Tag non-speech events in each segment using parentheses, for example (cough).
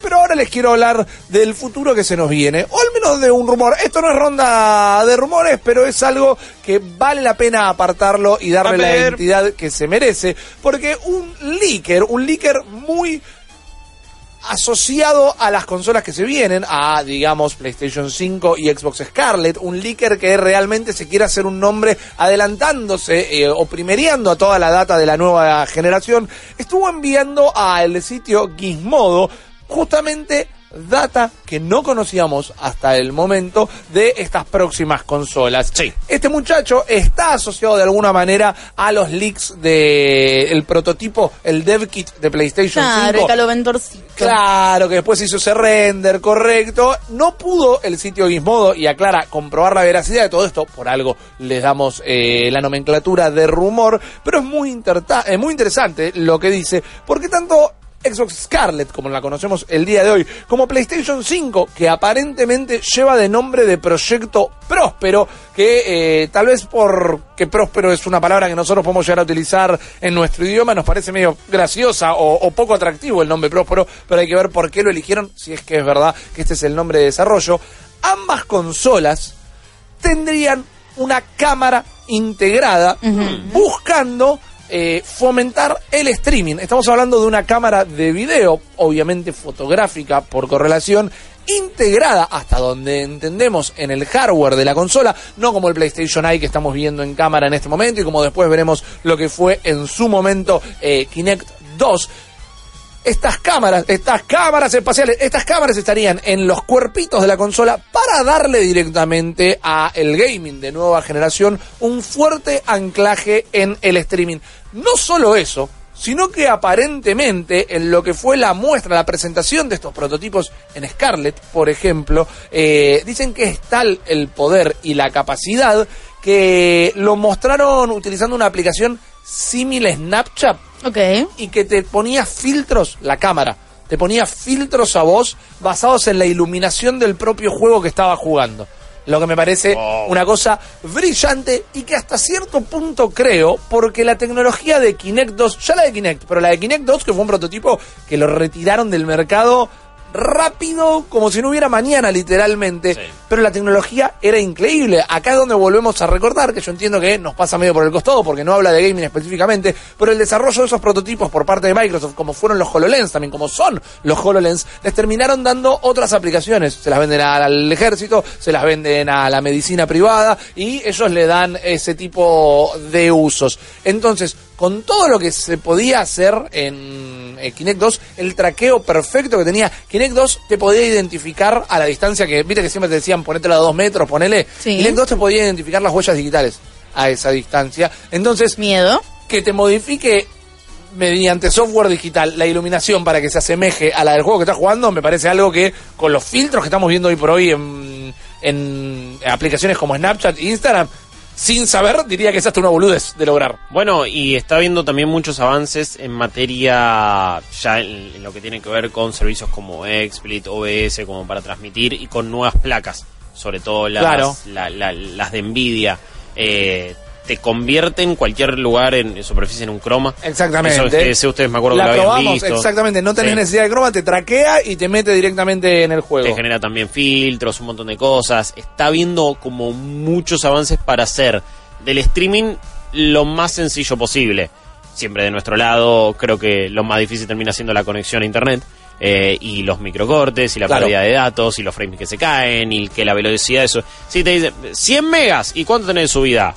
Pero ahora les quiero hablar del futuro que se nos viene, o al menos de un rumor. Esto no es ronda de rumores, pero es algo que vale la pena apartarlo y darle la identidad que se merece, porque un leaker, un leaker muy asociado a las consolas que se vienen, a digamos PlayStation 5 y Xbox Scarlet, un leaker que realmente se quiere hacer un nombre adelantándose eh, o primereando a toda la data de la nueva generación, estuvo enviando al sitio Gizmodo justamente data que no conocíamos hasta el momento de estas próximas consolas. Sí. Este muchacho está asociado de alguna manera a los leaks del prototipo, el dev kit de PlayStation Claro, 5. el caloventorcito. Claro, que después hizo ese render correcto. No pudo el sitio Gizmodo, y aclara, comprobar la veracidad de todo esto. Por algo les damos eh, la nomenclatura de rumor. Pero es muy, eh, muy interesante lo que dice, porque tanto Xbox Scarlet, como la conocemos el día de hoy, como PlayStation 5, que aparentemente lleva de nombre de Proyecto Próspero, que eh, tal vez porque próspero es una palabra que nosotros podemos llegar a utilizar en nuestro idioma, nos parece medio graciosa o, o poco atractivo el nombre Próspero, pero hay que ver por qué lo eligieron, si es que es verdad que este es el nombre de desarrollo. Ambas consolas tendrían una cámara integrada buscando eh, fomentar el streaming. Estamos hablando de una cámara de video, obviamente fotográfica por correlación, integrada hasta donde entendemos en el hardware de la consola, no como el PlayStation Eye que estamos viendo en cámara en este momento y como después veremos lo que fue en su momento eh, Kinect 2 estas cámaras, estas cámaras espaciales, estas cámaras estarían en los cuerpitos de la consola para darle directamente a el gaming de nueva generación un fuerte anclaje en el streaming. No solo eso, sino que aparentemente en lo que fue la muestra, la presentación de estos prototipos en Scarlett, por ejemplo, eh, dicen que es tal el poder y la capacidad que lo mostraron utilizando una aplicación similar Snapchat Ok. y que te ponía filtros, la cámara, te ponía filtros a vos basados en la iluminación del propio juego que estaba jugando. Lo que me parece Wow. una cosa brillante y que hasta cierto punto creo, porque la tecnología de Kinect 2, ya la de Kinect, pero la de Kinect 2, que fue un prototipo que lo retiraron del mercado rápido, como si no hubiera mañana, literalmente. Sí. Pero la tecnología era increíble. Acá es donde volvemos a recordar, que yo entiendo que nos pasa medio por el costado, porque no habla de gaming específicamente, pero el desarrollo de esos prototipos por parte de Microsoft, como fueron los HoloLens, también como son los HoloLens, les terminaron dando otras aplicaciones. Se las venden al ejército, se las venden a la medicina privada, y ellos le dan ese tipo de usos. Entonces, con todo lo que se podía hacer en eh, Kinect 2, el traqueo perfecto que tenía Kinect 2 te podía identificar a la distancia que, viste que siempre te decían ponételo a dos metros, ponele. Sí. Kinect 2 te podía identificar las huellas digitales a esa distancia. Entonces, Miedo. que te modifique mediante software digital la iluminación para que se asemeje a la del juego que estás jugando, me parece algo que con los filtros que estamos viendo hoy por hoy en, en aplicaciones como Snapchat e Instagram, sin saber, diría que es hasta una boludez de lograr. Bueno, y está habiendo también muchos avances en materia ya en, en lo que tiene que ver con servicios como XSplit, OBS, como para transmitir y con nuevas placas, sobre todo las, Claro. la- la- las de Nvidia. Eh, te convierten cualquier lugar en, en superficie en un croma. Exactamente. Eso, ese ustedes me acuerdo la que lo habían probamos, visto. exactamente. No tenés Sí. necesidad de croma, te traquea y te mete directamente en el juego. Te genera también filtros, un montón de cosas. Está habiendo como muchos avances para hacer del streaming lo más sencillo posible. Siempre de nuestro lado, creo que lo más difícil termina siendo la conexión a internet. eh, y los microcortes, y la Claro. pérdida de datos, y los frames que se caen, y que la velocidad eso. Si te dicen 100 megas, ¿y cuánto tenés de subida?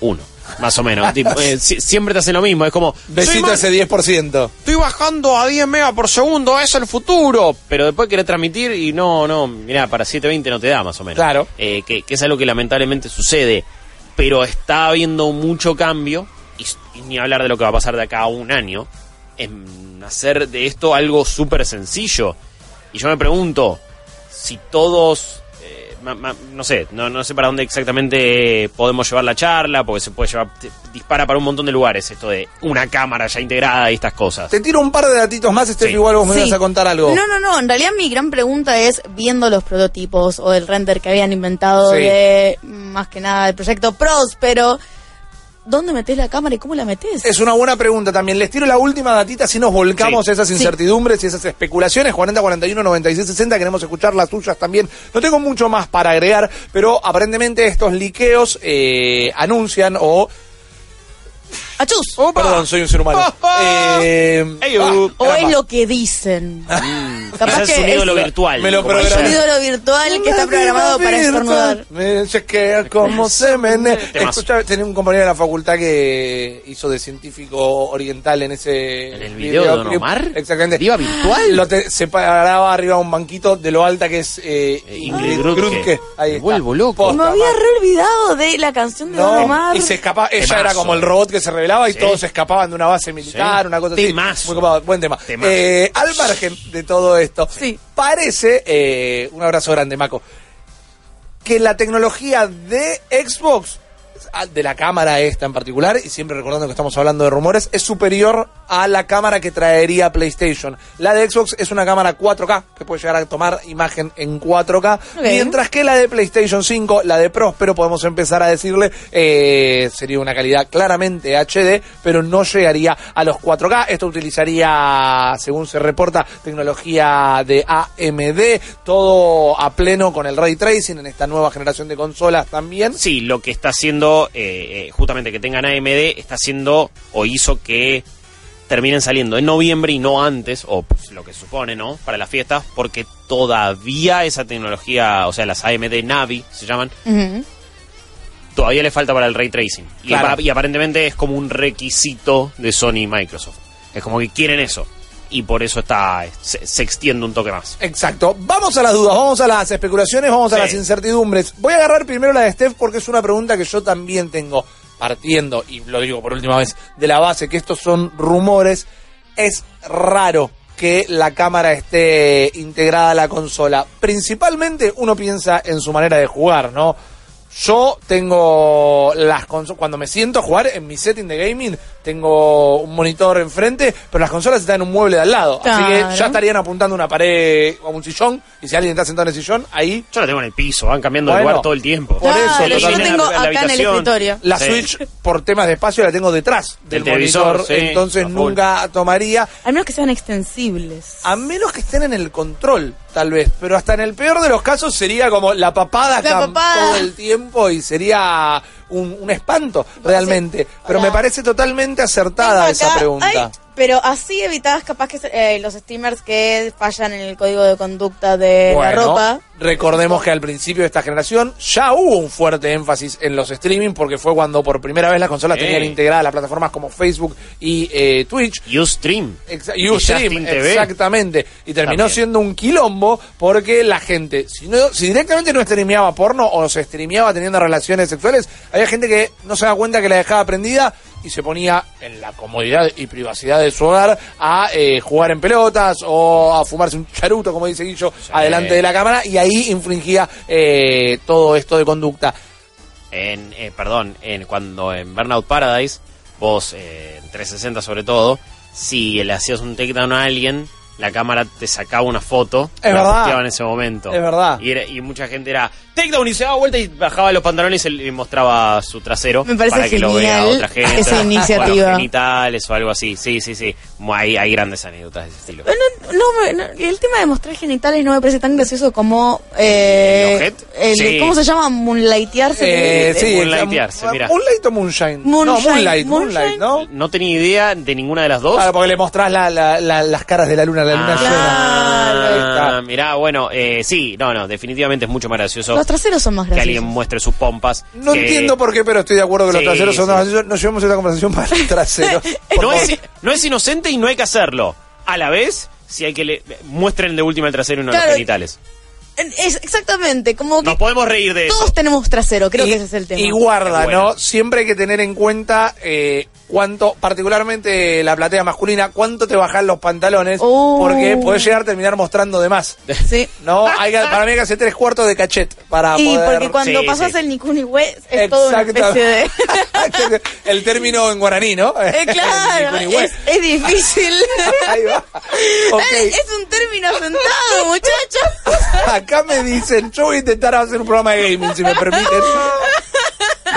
Uno, más o menos. Tipo, eh, si- siempre te hacen lo mismo, es como. "Soy Besito ese 10%. estoy bajando a 10 megas por segundo, es el futuro. Pero después querés transmitir y no, no, mira, para 720 no te da más o menos. Claro. Eh, que, que es algo que lamentablemente sucede. Pero está habiendo mucho cambio, y, y ni hablar de lo que va a pasar de acá a un año, en hacer de esto algo súper sencillo. Y yo me pregunto si todos, no sé, no, no sé para dónde exactamente podemos llevar la charla, porque se puede llevar, te- dispara para un montón de lugares esto de una cámara ya integrada y estas cosas. Te tiro un par de datitos más, Steph, Sí. igual vos me Sí. ibas a contar algo. No, no, no. En realidad mi gran pregunta es, viendo los prototipos o el render que habían inventado Sí. de, más que nada, el proyecto Próspero, ¿dónde metes la cámara y cómo la metes? Es una buena pregunta también. Les tiro la última datita si nos volcamos Sí. a esas Sí. incertidumbres y esas especulaciones. 40, 41, 96, 60. Queremos escuchar las tuyas también. No tengo mucho más para agregar, pero aparentemente estos liqueos eh, anuncian o... ¡Achus! Perdón, soy un ser humano. (laughs) Eh, ah, O caramba. es lo que dicen. Capaz Quizás es un ídolo es- virtual. Me lo como Un ídolo virtual que está programado para estornudar. Me chequea cómo se menea. Escuchá, tenía un compañero de la facultad que hizo de científico oriental en ese ¿En el video de Don. Omar? Exactamente. ¿Diva virtual? Lo te- se paraba arriba de un banquito de lo alta que es eh, Eh, Ingrid Grutke. Ahí Me vuelvo loco. Posta, Me había re olvidado de la canción de Don No, Omar. y se escapa, ella Temazo. era como el robot que se revelaba y Sí. todos se escapaban de una base militar, Sí. una cosa así. Temazo. Muy copado, buen tema. Eh, al margen de todo esto, Sí. parece, eh, un abrazo grande, Maco, que la tecnología de Xbox, de la cámara esta en particular, y siempre recordando que estamos hablando de rumores, es superior a la cámara que traería PlayStation. La de Xbox es una cámara 4K, que puede llegar a tomar imagen en 4K, Ok. mientras que la de PlayStation 5, la de Próspero, podemos empezar a decirle, eh, sería una calidad claramente HD, pero no llegaría a los 4K. Esto utilizaría, según se reporta, tecnología de AMD, todo a pleno con el ray tracing en esta nueva generación de consolas también. Sí, lo que está haciendo, eh, eh, justamente que tengan AMD, está haciendo o hizo que terminen saliendo en noviembre y no antes, o pues, lo que supone, ¿no? Para las fiestas, porque todavía esa tecnología, o sea, las AMD Navi se llaman, todavía le falta para el ray tracing. Y, y aparentemente es como un requisito de Sony y Microsoft. Es como que quieren eso. Y por eso está se, se extiende un toque más. Exacto. Vamos a las dudas, vamos a las especulaciones, vamos a Sí. las incertidumbres. Voy a agarrar primero la de Steph porque es una pregunta que yo también tengo partiendo, y lo digo por última vez, de la base que estos son rumores. Es raro que la cámara esté integrada a la consola. Principalmente uno piensa en su manera de jugar, ¿no? Yo tengo las consolas, cuando me siento a jugar en mi setting de gaming, tengo un monitor enfrente, pero las consolas están en un mueble de al lado. Así que ya estarían apuntando una pared o un sillón, y si alguien está sentado en el sillón, ahí Yo la tengo en el piso, van cambiando de lugar todo el tiempo. por eso, Claro, yo totalmente. tengo La acá en el escritorio. la Sí. Switch, por temas de espacio, la tengo detrás del, Del televisor, monitor, sí, entonces a nunca tomaría, Al menos que sean extensibles. a menos que estén en el control, tal vez, pero hasta en el peor de los casos sería como la papada, La papada. todo el tiempo y sería un, un espanto realmente. Pero me parece totalmente acertada esa pregunta. ay, pero así evitabas capaz que eh, los streamers que fallan en el código de conducta de la ropa. Recordemos que al principio de esta generación ya hubo un fuerte énfasis en los streaming porque fue cuando por primera vez las consolas tenían integradas las plataformas como Facebook y eh, Twitch. Ustream. Exa- Y Ustream, exactamente. Y terminó También. siendo un quilombo porque la gente, si, no, si directamente no streameaba porno o se streameaba teniendo relaciones sexuales, había gente que no se daba cuenta que la dejaba prendida y se ponía en la comodidad y privacidad de su hogar a eh, jugar en pelotas o a fumarse un charuto, como dice Guillo, adelante de la cámara y ahí infringía eh, todo esto de conducta. en, eh, perdón, en cuando en Burnout Paradise, vos, eh, en 360 sobre todo, si le hacías un takedown a alguien, la cámara te sacaba una foto, Es la verdad. en ese momento. Es verdad. Y, era- y mucha gente era takedown y se daba vuelta y bajaba los pantalones y, y mostraba su trasero Me parece para que lo vea genial otra gente. esa o los iniciativa. genitales o algo así. Sí, sí, sí. Hay, hay grandes anécdotas de ese estilo. No, me- no, el tema de mostrar genitales no me parece tan gracioso como... Eh, ¿El el- Sí. ¿Cómo se llama? Moonlightearse. Eh, sí, Moonlightearse, mira. Moonlight o Moonshine. no, Moonshine, Moonlight, Moonshine. Moonlight, ¿no? No tenía idea de ninguna de las dos. Claro, porque le mostrás la- la- la- las caras de la luna, la luna Ah, llena. Ahí está. mirá, bueno, eh, sí, no, no, definitivamente es mucho más gracioso Los traseros son más que graciosos. alguien muestre sus pompas. No que- entiendo por qué, pero estoy de acuerdo que los traseros son sí. más graciosos. Nos llevamos esta conversación para los (laughs) traseros. No es, no es inocente y no hay que hacerlo. A la vez, si hay que le muestren de última el trasero y no Claro. los genitales. Es, exactamente, como que Nos podemos reír de todos eso. tenemos trasero, creo y, que ese es el tema. y guarda, bueno. ¿no? Siempre hay que tener en cuenta eh, cuánto, particularmente la platea masculina, cuánto te bajan los pantalones, Uh. porque podés llegar a terminar mostrando de más. (laughs) Sí. No, hay que- para mí hay que hacer tres cuartos de cachet para Y poder... porque cuando Sí, pasas sí. el Nikuniwe es toda una especie de... (laughs) El término en guaraní, ¿no? Eh, (laughs) claro, es, es difícil. Ahí va. Es un término sentado, muchachos. Acá me dicen, yo voy a intentar hacer un programa de gaming, si me permiten.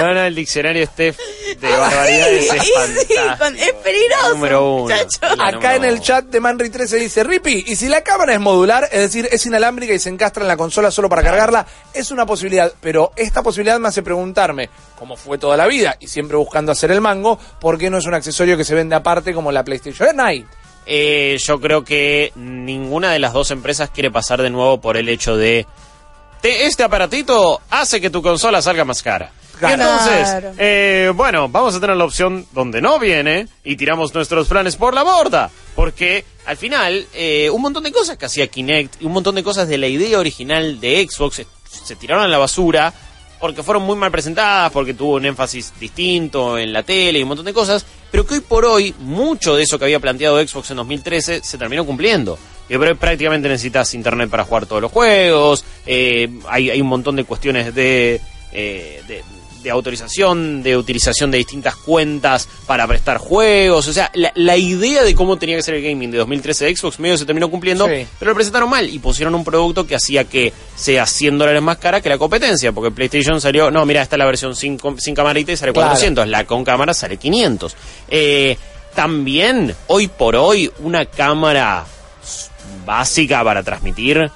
No, no, el diccionario Steph de barbaridades Sí, es sí, es peligroso, Número uno. Acá número en el uno. chat de Manry 13 dice, Rippy, y si la cámara es modular, es decir, es inalámbrica y se encastra en la consola solo para cargarla, es una posibilidad, pero esta posibilidad me hace preguntarme, como fue toda la vida, y siempre buscando hacer el mango, ¿por qué no es un accesorio que se vende aparte como la PlayStation Night? Eh, yo creo que ninguna de las dos empresas quiere pasar de nuevo por el hecho de "Te- este aparatito hace que tu consola salga más cara. Claro. entonces, eh, bueno, vamos a tener la opción donde no viene y tiramos nuestros planes por la borda. Porque al final, eh, un montón de cosas que hacía Kinect y un montón de cosas de la idea original de Xbox se, se tiraron a la basura porque fueron muy mal presentadas, porque tuvo un énfasis distinto en la tele y un montón de cosas, pero que hoy por hoy mucho de eso que había planteado Xbox en 2013 se terminó cumpliendo. Que pr- prácticamente necesitas internet para jugar todos los juegos, eh, hay, hay un montón de cuestiones de, eh, de, de autorización, de utilización de distintas cuentas para prestar juegos, o sea, la, la idea de cómo tenía que ser el gaming de 2013 de Xbox medio se terminó cumpliendo, Sí. pero lo presentaron mal y pusieron un producto que hacía que sea 100 dólares más cara que la competencia, porque PlayStation salió, no, mira, esta es la versión sin, sin camarita y sale Claro. 400, la con cámara sale 500. Eh, también, hoy por hoy, una cámara básica para transmitir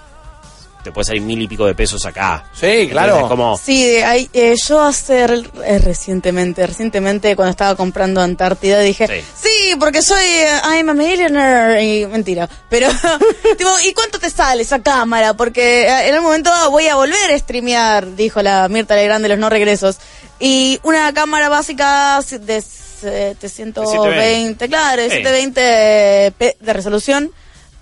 te puede salir mil y pico de pesos acá. Sí, claro. Entonces, como, Sí, hay, eh, yo hace eh, recientemente, recientemente cuando estaba comprando Antártida dije, Sí. sí, porque soy, eh, I'm a millionaire, y mentira, pero, (laughs) tipo, ¿y cuánto te sale esa cámara? Porque eh, en un momento voy a volver a streamear, dijo la Mirta Legrand de los no regresos, y una cámara básica de 720, claro, de Sí. 720 p- de resolución,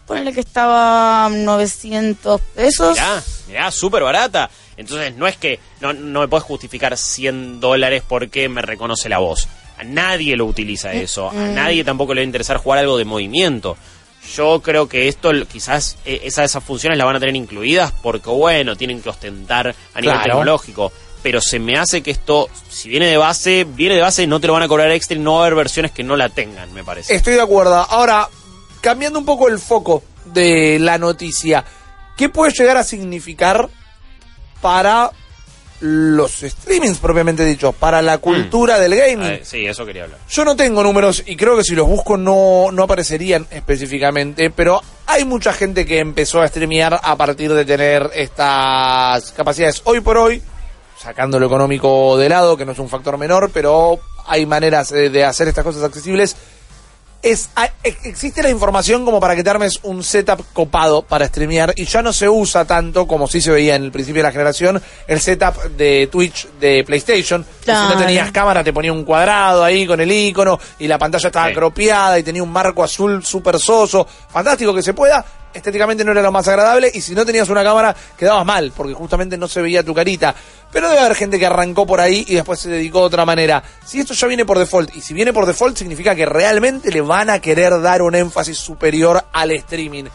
ponele que estaba 900 pesos. mirá, mirá, súper barata. Entonces, no es que no, no me puedes justificar 100 dólares porque me reconoce la voz. A nadie lo utiliza eso. A nadie tampoco le va a interesar jugar algo de movimiento. Yo creo que esto quizás eh, esas, esas funciones las van a tener incluidas porque, bueno, tienen que ostentar a nivel Claro. tecnológico. Pero se me hace que esto, si viene de base, viene de base, no te lo van a cobrar extra y no va a haber versiones que no la tengan, me parece. Estoy de acuerdo. Ahora, cambiando un poco el foco de la noticia, ¿qué puede llegar a significar para los streamings propiamente dicho, para la cultura del gaming? ver, sí, eso quería hablar. Yo no tengo números y creo que si los busco no, no aparecerían específicamente, pero hay mucha gente que empezó a streamear a partir de tener estas capacidades. Hoy por hoy, sacando lo económico de lado, que no es un factor menor, pero hay maneras eh, de hacer estas cosas accesibles. Es, hay- ex- existe la información como para que te armes un setup copado para streamear y ya no se usa tanto como sí se veía en el principio de la generación el setup de Twitch de PlayStation. que Si no tenías cámara te ponía un cuadrado ahí con el icono y la pantalla estaba Sí. cropiada y tenía un marco azul súper soso. Fantástico que se pueda. Estéticamente no era lo más agradable y si no tenías una cámara quedabas mal porque justamente no se veía tu carita. Pero debe haber gente que arrancó por ahí y después se dedicó de otra manera. Si esto ya viene por default y si viene por default significa que realmente le van a querer dar un énfasis superior al streaming.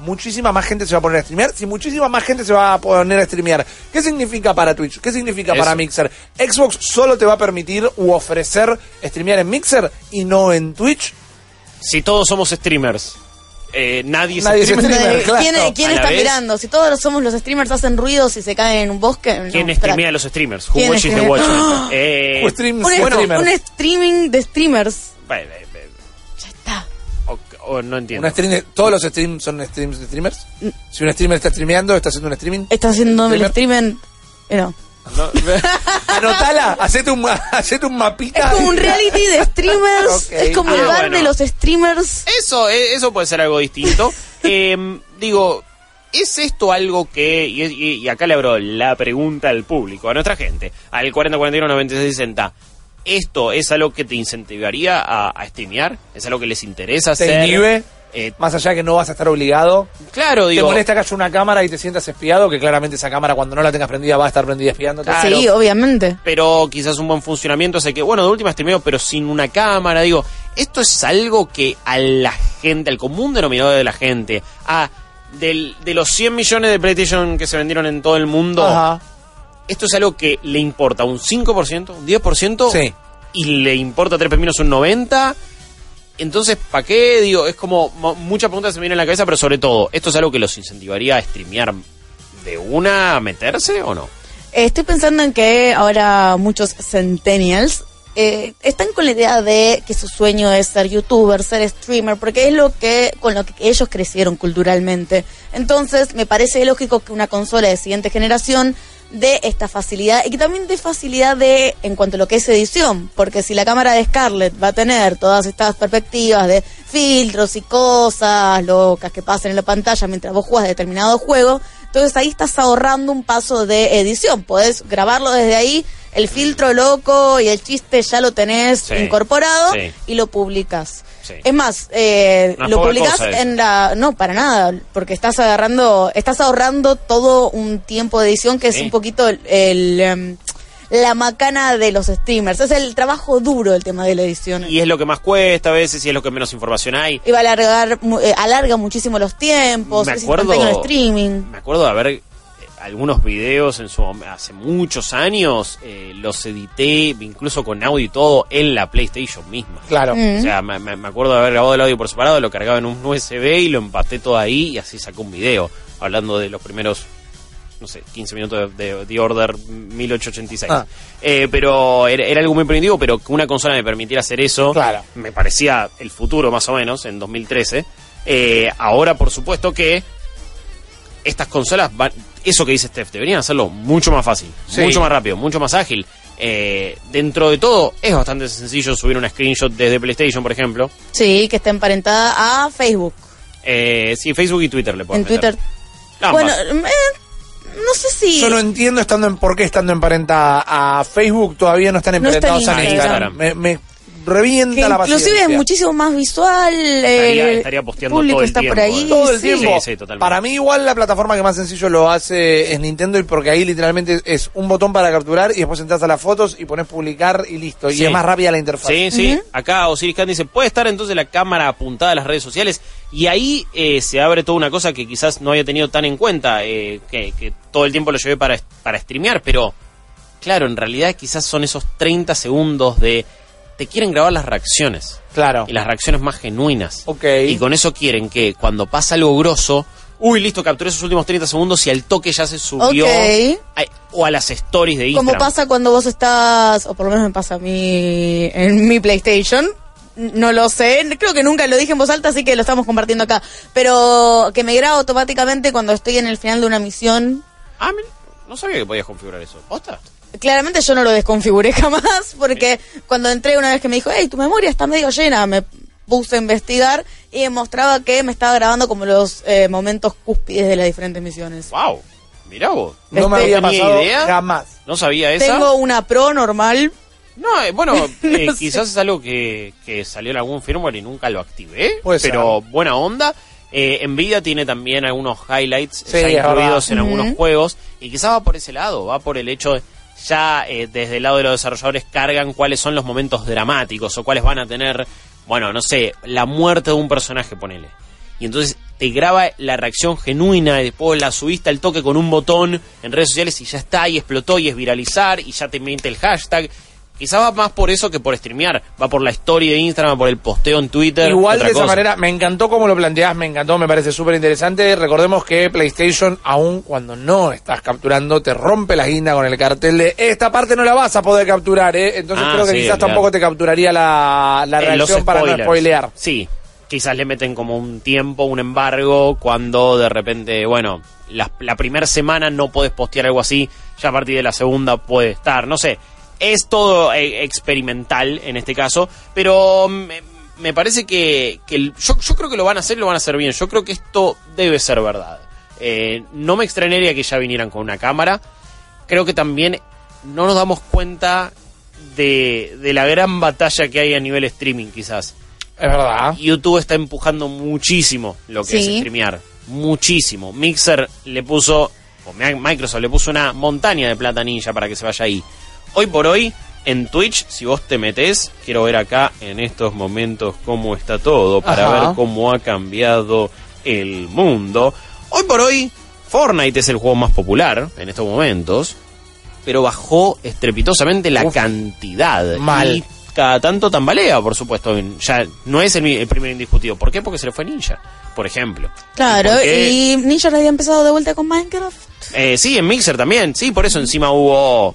Muchísima más gente se va a poner a streamear. Si muchísima más gente se va a poner a streamear. ¿Qué significa para Twitch? ¿Qué significa Eso. para Mixer? Xbox solo te va a permitir u ofrecer streamear en Mixer y no en Twitch. Si todos somos streamers, eh, nadie, Nadie es es streamer. streamer. Eh, claro. ¿Quién, quién está vez- mirando? Si todos somos los streamers hacen ruidos y se caen en un bosque. no, ¿Quién streamea a los streamers? Who ¿Quién watches the watch? Eh, Who streams Un, bueno, un streaming de streamers. eh, eh, eh, Ya está. o- o no entiendo. Una stream- ¿Todos los streams son streams de streamers? Si un streamer está streameando, está haciendo un streaming. Está haciendo el Streamer. streaming. eh, no. No, (laughs) Anotala, hacete un, ma- (laughs) hacete un mapita. Es como un reality de streamers. (laughs) Es como el Ah, bar bueno. de los streamers. Eso, eh, eso puede ser algo distinto. (laughs) Eh, digo, ¿es esto algo que, y, y- y acá le abro la pregunta al público, a nuestra gente, al 4041 9660, ¿esto es algo que te incentivaría a, a streamear? ¿Es algo que les interesa ¿Te hacer? inhibe? Eh, Más allá de que no vas a estar obligado. claro, Te digo. molesta que haya una cámara y te sientas espiado, que claramente esa cámara cuando no la tengas prendida va a estar prendida espiándote. Claro. Sí, obviamente. pero quizás un buen funcionamiento hace que, bueno, de última streameo, pero sin una cámara, digo, esto es algo que a la gente, al común denominador de la gente, a del, de los 100 millones de PlayStation que se vendieron en todo el mundo, Ajá. esto es algo que le importa un 5%, un 10%, Sí. y le importa tres pepinos un 90%. Entonces, ¿para qué? Digo, es como mo- muchas preguntas se me vienen en la cabeza, pero sobre todo, ¿esto es algo que los incentivaría a streamear de una a meterse o no? Estoy pensando en que ahora muchos centennials eh, están con la idea de que su sueño es ser youtuber, ser streamer, porque es lo que con lo que ellos crecieron culturalmente. Entonces, me parece lógico que una consola de siguiente generación dé esta facilidad y que también dé facilidad de en cuanto a lo que es edición, porque si la cámara de Scarlett va a tener todas estas perspectivas de filtros y cosas locas que pasan en la pantalla mientras vos jugás determinado juego, entonces ahí estás ahorrando un paso de edición. Podés grabarlo desde ahí, el filtro loco y el chiste ya lo tenés Sí, incorporado sí. y lo publicas. Sí. Es más, eh, lo eso. en la... No, para nada, porque estás agarrando, estás ahorrando todo un tiempo de edición que es un poquito el... el, em, la macana de los streamers. Es el trabajo duro el tema de la edición. Y es lo que más cuesta a veces y es lo que menos información hay. Y va a alargar, eh, alarga muchísimo los tiempos, Me acuerdo- streaming. Me acuerdo de haber algunos videos en su hace muchos años, eh, los edité incluso con audio y todo en la PlayStation misma. Claro. Mm. O sea, me, acuerdo de haber grabado el audio por separado, lo cargaba en un USB y lo empaté todo ahí y así sacó un video, hablando de los primeros, no sé, 15 minutos de, de The Order 1886. Ah. Eh, pero era, era algo muy primitivo, pero que una consola me permitiera hacer eso, Claro. me parecía el futuro más o menos, en 2013. Eh, ahora, por supuesto que estas consolas van, eso que dice Steph, deberían hacerlo mucho más fácil, Sí. mucho más rápido, mucho más ágil. Eh, dentro de todo, es bastante sencillo subir una screenshot desde PlayStation, por ejemplo. Sí, que está emparentada a Facebook. Eh, sí, Facebook y Twitter le pueden en Twitter. Ambas. Bueno, eh, no sé si... Yo no entiendo estando en por qué estando emparentada a Facebook todavía no están No está en emparentados a Instagram. Instagram. Me, me revienta que la inclusive paciencia. es muchísimo más visual. Estaría- el estaría posteando público todo el está por ahí. eh. todo el sí. tiempo. Sí, sí. Para mí igual la plataforma que más sencillo lo hace es Nintendo y porque ahí literalmente es un botón para capturar y después entras a las fotos y pones publicar y listo. Y es más rápida la interfaz. Sí, sí. Ujú. Acá Osiris Khan dice, puede estar entonces la cámara apuntada a las redes sociales y ahí eh, se abre toda una cosa que quizás no había tenido tan en cuenta, eh, que, que todo el tiempo lo llevé para, para streamear, pero claro, en realidad quizás son esos 30 segundos de... Te quieren grabar las reacciones Claro. y las reacciones más genuinas. Ok. Y con eso quieren que cuando pasa algo grosso, uy, listo, capturé esos últimos 30 segundos y al toque ya se subió Ok. a- o a las stories de Como Instagram. pasa cuando vos estás, o por lo menos me pasa a mí en mi PlayStation. No lo sé, creo que nunca lo dije en voz alta, así que lo estamos compartiendo acá. Pero que me graba automáticamente cuando estoy en el final de una misión. Ah, no sabía que podías configurar eso. ¿Posta? Claramente yo no lo desconfiguré (laughs) jamás, porque cuando entré una vez que me dijo, hey, tu memoria está medio llena, me puse a investigar y me mostraba que me estaba grabando como los eh, momentos cúspides de las diferentes misiones. Wow, mirá vos. No me Este- había pasado idea. jamás. No sabía esa. Tengo una pro normal. No, eh, bueno, (laughs) eh, No quizás es algo que, que salió en algún firmware y nunca lo activé. Puede ser. pero buena onda. Eh, Nvidia tiene también algunos highlights Sí, ya es incluidos en algunos juegos. Y quizás va por ese lado, va por el hecho de ya eh, desde el lado de los desarrolladores cargan cuáles son los momentos dramáticos o cuáles van a tener, bueno, no sé, la muerte de un personaje, ponele. Y entonces te graba la reacción genuina y después la subiste al toque con un botón en redes sociales y ya está, y explotó y es viralizar y ya te mete el hashtag. Quizás va más por eso que por streamear. Va por la story de Instagram, va por el posteo en Twitter. Igual de esa manera, me encantó cómo lo planteás, me encantó, me parece súper interesante. Recordemos que PlayStation, aun cuando no estás capturando, te rompe la guinda con el cartel de esta parte no la vas a poder capturar, ¿eh? Entonces Ah, creo que sí, quizás tampoco te capturaría la, la Eh, reacción para no spoilear. Sí, quizás le meten como un tiempo, un embargo, cuando de repente, bueno, la, la primera semana no podés postear algo así, ya a partir de la segunda puede estar, no sé. Es todo eh, experimental en este caso, pero me, me parece que, que el- yo, yo creo que lo van a hacer y lo van a hacer bien. Yo creo que esto debe ser verdad. Eh, no me extrañaría que ya vinieran con una cámara. Creo que también no nos damos cuenta de, de la gran batalla que hay a nivel streaming, quizás. Es verdad. YouTube está empujando muchísimo lo que Sí. es streamear. Muchísimo. Mixer le puso, o Mi- Microsoft le puso una montaña de plata ninja para que se vaya ahí. Hoy por hoy, en Twitch, si vos te metés, quiero ver acá en estos momentos cómo está todo, para Ajá. ver cómo ha cambiado el mundo. Hoy por hoy, Fortnite es el juego más popular en estos momentos, pero bajó estrepitosamente la Uf. cantidad. Mal. Y cada tanto tambalea, por supuesto. Ya no es el, primer indiscutido. ¿Por qué? Porque se le fue Ninja, por ejemplo. Claro, qué? y Ninja había empezado de vuelta con Minecraft. Eh, sí, en Mixer también. Sí, por eso encima hubo.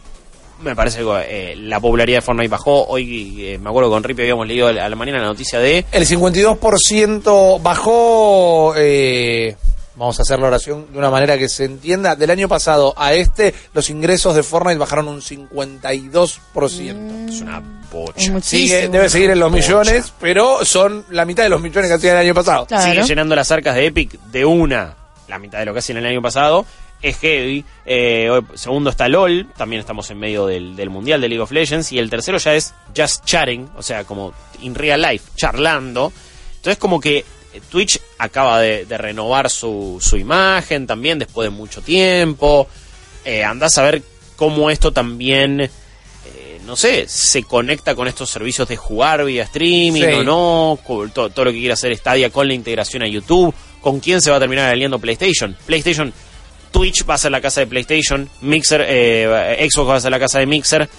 Me parece que eh, la popularidad de Fortnite bajó. Hoy eh, me acuerdo con Rippy habíamos leído a la mañana la noticia de. El 52% bajó, eh, vamos a hacer la oración de una manera que se entienda, del año pasado a este, los ingresos de Fortnite bajaron un 52%. Es una Es bocha. Sigue, debe seguir en los millones, pero son la mitad de los millones que hacían el año pasado. Claro. Sigue llenando las arcas de Epic de una, la mitad de lo que hacían el año pasado. Es heavy. Eh, segundo está LOL. También estamos en medio del, del mundial de League of Legends. Y el tercero ya es Just Chatting. O sea, como in real life, charlando. Entonces, como que Twitch acaba de, de renovar su, su imagen también después de mucho tiempo. Eh, andás a ver cómo esto también. eh, no sé, se conecta con estos servicios de jugar vía streaming Sí. o no, con to- todo, lo que quiera hacer Stadia con la integración a YouTube, con quién se va a terminar aliando PlayStation. PlayStation, Twitch va a ser la casa de PlayStation, Mixer, eh, Xbox va a ser la casa de Mixer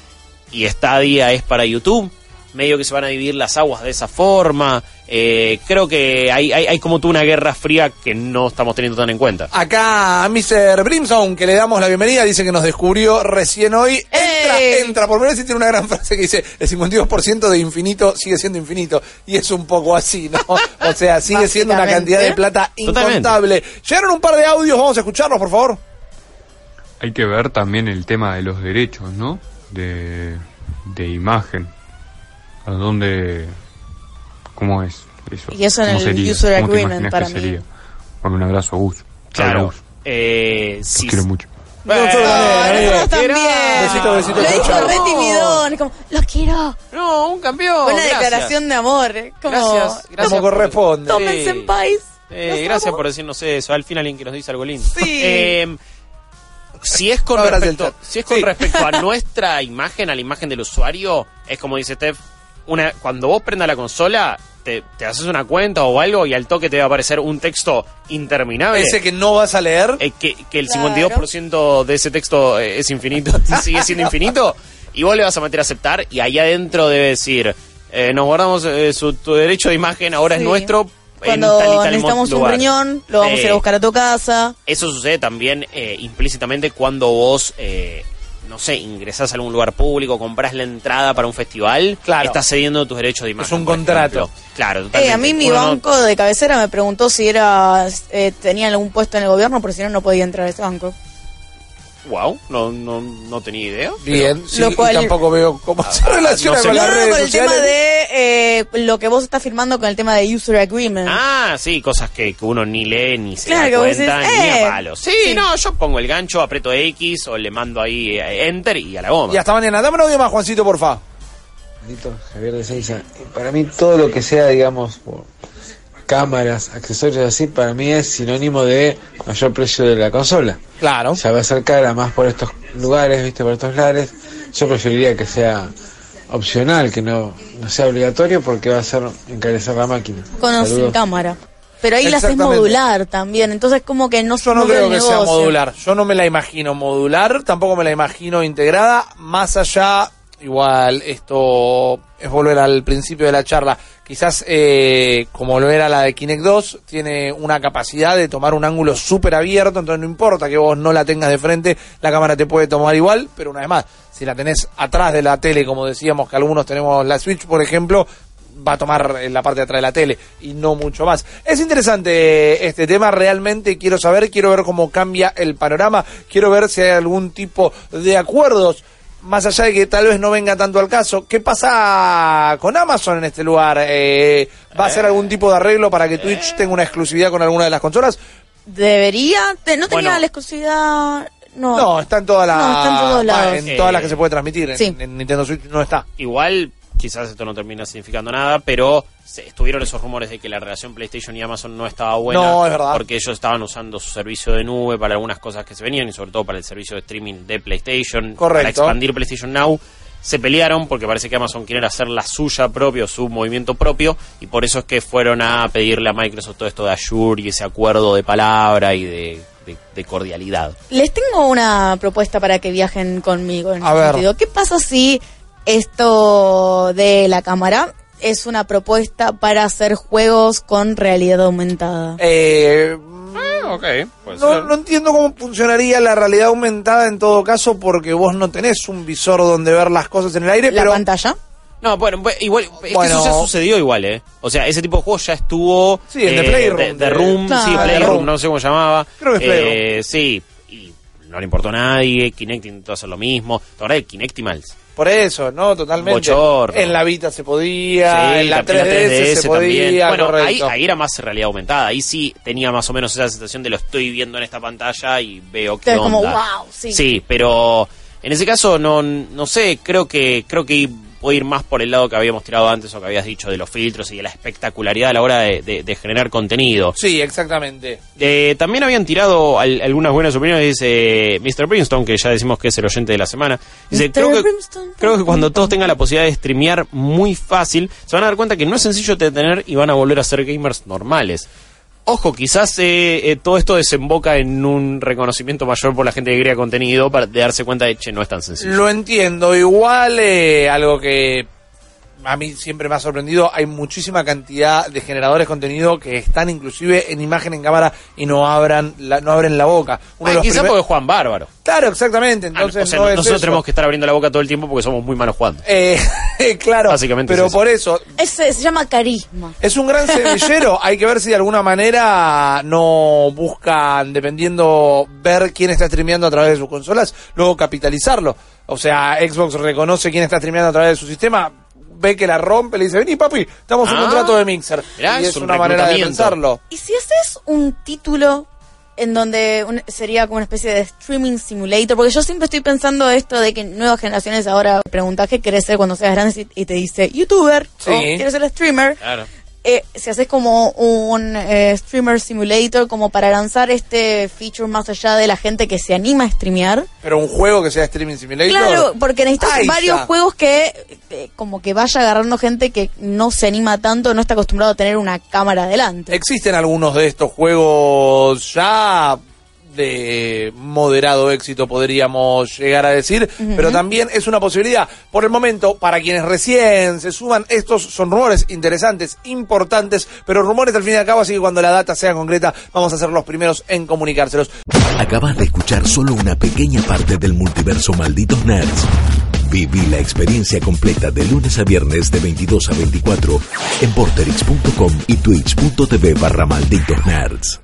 y Stadia es para YouTube. Medio que se van a dividir las aguas de esa forma. Eh, creo que hay, hay, hay como tú una guerra fría que no estamos teniendo tan en cuenta. Acá a Mr. Brimstone, que le damos la bienvenida, dice que nos descubrió recién hoy. Entra, ¡Ey! entra, por primera vez y tiene una gran (laughs) frase que dice, el 52% de infinito sigue siendo infinito. Y es un poco así, ¿no? O sea, sigue siendo una cantidad de plata Totalmente. incontable. Llegaron un par de audios, vamos a escucharlos, por favor. Hay que ver también el tema de los derechos, ¿no? De, de imagen. ¿A dónde? ¿Cómo es eso? Y eso en ¿Cómo el sería? user ¿Cómo te agreement imaginas para mí. sería? Bueno, un abrazo, Gus. Claro. Gus. Eh, Los si- quiero mucho. Nosotros también, Ay, amigo. nosotros también. Besito, besito, Lo dijo re timidón. es como, los quiero. No, un campeón. Una gracias. declaración de amor. eh, Como, Gracias, gracias. Como corresponde. Sí. Tómense en país. Eh, gracias amo. por decirnos eso. Al fin alguien que nos dice algo lindo. Sí. (laughs) Eh, si es con No respecto, si es con Sí. respecto a nuestra imagen, a la imagen del usuario, es como dice Steph, una, cuando vos prendas la consola, te, te haces una cuenta o algo y al toque te va a aparecer un texto interminable. Ese que no vas a leer. eh, que, que el Claro. 52% de ese texto eh, es infinito, (laughs) sigue siendo infinito, y vos le vas a meter a aceptar, y ahí adentro debe decir, eh, nos guardamos eh, su, tu derecho de imagen, ahora Sí. es nuestro. en Cuando tal y tal necesitamos un lugar". riñón, lo vamos a ir a buscar a tu casa. Eso sucede también eh, implícitamente cuando vos, eh, no sé, ingresás a algún lugar público, compras la entrada para un festival, Claro. estás cediendo tus derechos de imagen. un por contrato. ejemplo. Claro, Eh, a mí mi Uno no- banco de cabecera me preguntó si era eh, tenía algún puesto en el gobierno, porque si no, no podía entrar a ese banco. Wow, no, no, no tenía idea. Bien, sí, Lo y cual- tampoco veo cómo se relaciona no sé. con No, las no, redes con el sociales. tema de eh, lo que vos estás firmando con el tema de user agreement. Ah, sí, cosas que, que uno ni lee, ni se Claro, da cuenta, decís, ni eh, a palo. Sí, sí. no, yo pongo el gancho, aprieto X o le mando ahí eh, Enter y a la goma. Y hasta mañana. Dame un audio más, Juancito, porfa. Javier de Seiza. Para mí todo lo que sea, digamos, por cámaras, accesorios así, para mí es sinónimo de mayor precio de la consola. Claro. Se va a acercar a más por estos lugares, viste, por estos lares. Yo preferiría que sea opcional, que no, no sea obligatorio porque va a hacer encarecer la máquina. con sin cámara. Pero ahí la haces modular también, entonces como que no Yo no creo que sea modular. Yo no me la imagino modular, tampoco me la imagino integrada. Más allá, igual, esto es volver al principio de la charla. Quizás, eh, como lo era la de Kinect 2, tiene una capacidad de tomar un ángulo súper abierto, entonces no importa que vos no la tengas de frente, la cámara te puede tomar igual, pero una vez más, si la tenés atrás de la tele, como decíamos que algunos tenemos la Switch, por ejemplo, va a tomar la parte de atrás de la tele y no mucho más. Es interesante este tema, realmente quiero saber, quiero ver cómo cambia el panorama, quiero ver si hay algún tipo de acuerdos, más allá de que tal vez no venga tanto al caso. ¿Qué pasa con Amazon en este lugar? Eh, ¿Va a hacer algún tipo de arreglo para que Twitch tenga una exclusividad con alguna de las consolas? Debería, te- no tenía Bueno. la exclusividad, no. No, está en todas las No, está en todos lados. en todas las que se puede transmitir. En Nintendo Switch no está. Igual quizás esto no termina significando nada, pero se- estuvieron esos rumores de que la relación PlayStation y Amazon no estaba buena. No, es verdad. Porque ellos estaban usando su servicio de nube para algunas cosas que se venían y sobre todo para el servicio de streaming de PlayStation. Correcto. Para expandir PlayStation Now. Se pelearon porque parece que Amazon quiere hacer la suya propia, su movimiento propio, y por eso es que fueron a pedirle a Microsoft todo esto de Azure y ese acuerdo de palabra y de, de- de cordialidad. Les tengo una propuesta para que viajen conmigo en A ese ver. sentido. ¿Qué pasa si esto de la cámara es una propuesta para hacer juegos con realidad aumentada? Eh, ok, puede no, no entiendo cómo funcionaría la realidad aumentada en todo caso porque vos no tenés un visor donde ver las cosas en el aire, ¿La pero pantalla? No, bueno, bu- igual, es que Bueno. eso ya sucedió igual, ¿eh? O sea, ese tipo de juegos ya estuvo... Sí, en The eh, Playroom, The, Room, Claro. sí, Ah, Playroom, Room. no sé cómo llamaba. Creo que es Eh, Sí, y no le importó a nadie, Kinect intentó hacer lo mismo. Ahora el Kinectimals. Por eso, ¿no? Totalmente. Bochorno. En la Vita se podía, en la también 3DS, se también. podía, Bueno, ahí, ahí era más realidad aumentada. Ahí sí tenía más o menos esa sensación de lo estoy viendo en esta pantalla y veo que como, wow, sí. Sí, pero en ese caso no, no sé, creo que creo que a ir más por el lado que habíamos tirado antes o que habías dicho de los filtros y de la espectacularidad a la hora de, de- de generar contenido. Sí, exactamente. Eh, también habían tirado al- algunas buenas opiniones, dice Mr. Brimstone, que ya decimos que es el oyente de la semana. Dice, creo que, Brimstone, creo que cuando todos tengan la posibilidad de streamear muy fácil, se van a dar cuenta que no es sencillo de tener y van a volver a ser gamers normales. Ojo, quizás eh, eh, todo esto desemboca en un reconocimiento mayor por la gente que crea contenido para darse cuenta de, che, no es tan sencillo. Lo entiendo. Igual, eh, algo que a mí siempre me ha sorprendido, hay muchísima cantidad de generadores de contenido que están inclusive en imagen en cámara y no abran la, no abren la boca. Uno de los primer- porque Juan Bárbaro. Claro, exactamente. Ah, Entonces o sea, no es nosotros eso. tenemos que estar abriendo la boca todo el tiempo porque somos muy malos jugando. Eh, (laughs) claro, Básicamente pero es eso. por eso Ese se llama carisma. es un gran semillero. (laughs) Hay que ver si de alguna manera no buscan, dependiendo, ver quién está streameando a través de sus consolas, luego capitalizarlo. O sea, Xbox reconoce quién está streameando a través de su sistema, ve que la rompe, le dice, vení papi, estamos en Ah. contrato de Mixer. Mirá, y es es un una manera de reclutamiento. pensarlo. ¿Y si haces un título en donde un- sería como una especie de streaming simulator? Porque yo siempre estoy pensando esto de que nuevas generaciones ahora preguntas qué querés ser cuando seas grande y- y te dice youtuber Sí. o quieres ser streamer. Claro. Eh, si haces como un eh, streamer simulator como para lanzar este feature más allá de la gente que se anima a streamear. Pero un juego que sea Streaming Simulator. Claro, porque necesitas Ay, varios ya. juegos que eh, como que vaya agarrando gente que no se anima tanto, no está acostumbrado a tener una cámara delante. Existen algunos de estos juegos ya de moderado éxito, podríamos llegar a decir, pero también es una posibilidad. Por el momento, para quienes recién se suman, estos son rumores interesantes, importantes, pero rumores al fin y al cabo, así que cuando la data sea concreta, vamos a ser los primeros en comunicárselos. Acabas de escuchar solo una pequeña parte del multiverso Malditos Nerds. Viví la experiencia completa de lunes a viernes de 22 a 24 en porterix.com y twitch.tv barra Malditos Nerds.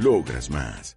Logras más.